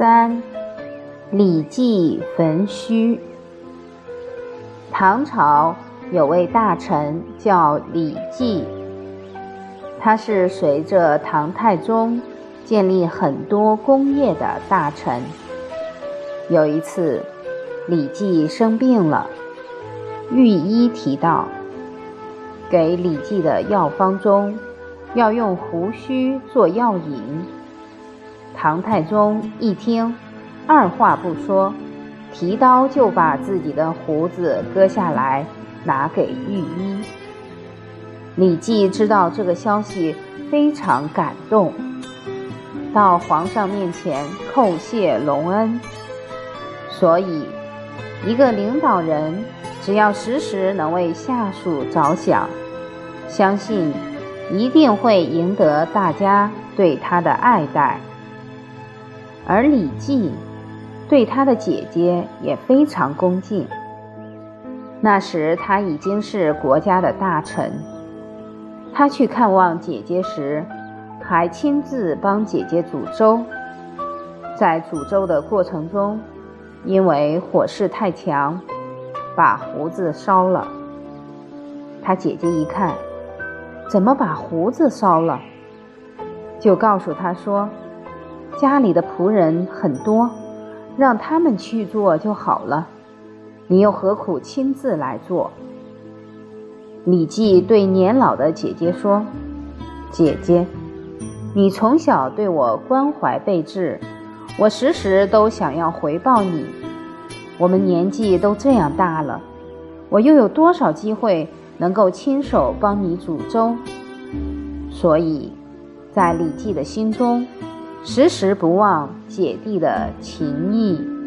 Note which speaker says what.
Speaker 1: 三，李记焚须。唐朝有位大臣叫李绩，他是随着唐太宗建立很多功业的大臣。有一次，李绩生病了，御医提到，给李绩的药方中要用胡须做药引。唐太宗一听，二话不说，提刀就把自己的胡子割下来，拿给御医。李绩知道这个消息，非常感动，到皇上面前叩谢隆恩。所以，一个领导人只要时时能为下属着想，相信一定会赢得大家对他的爱戴。而李绩对他的姐姐也非常恭敬。那时他已经是国家的大臣，他去看望姐姐时，还亲自帮姐姐煮粥。在煮粥的过程中，因为火势太强，把胡子烧了。他姐姐一看，怎么把胡子烧了，就告诉他说。家里的仆人很多，让他们去做就好了。你又何苦亲自来做？李记对年老的姐姐说：“姐姐，你从小对我关怀备至，我时时都想要回报你。我们年纪都这样大了，我又有多少机会能够亲手帮你煮粥？所以，在李记的心中。”时时不忘姐弟的情谊。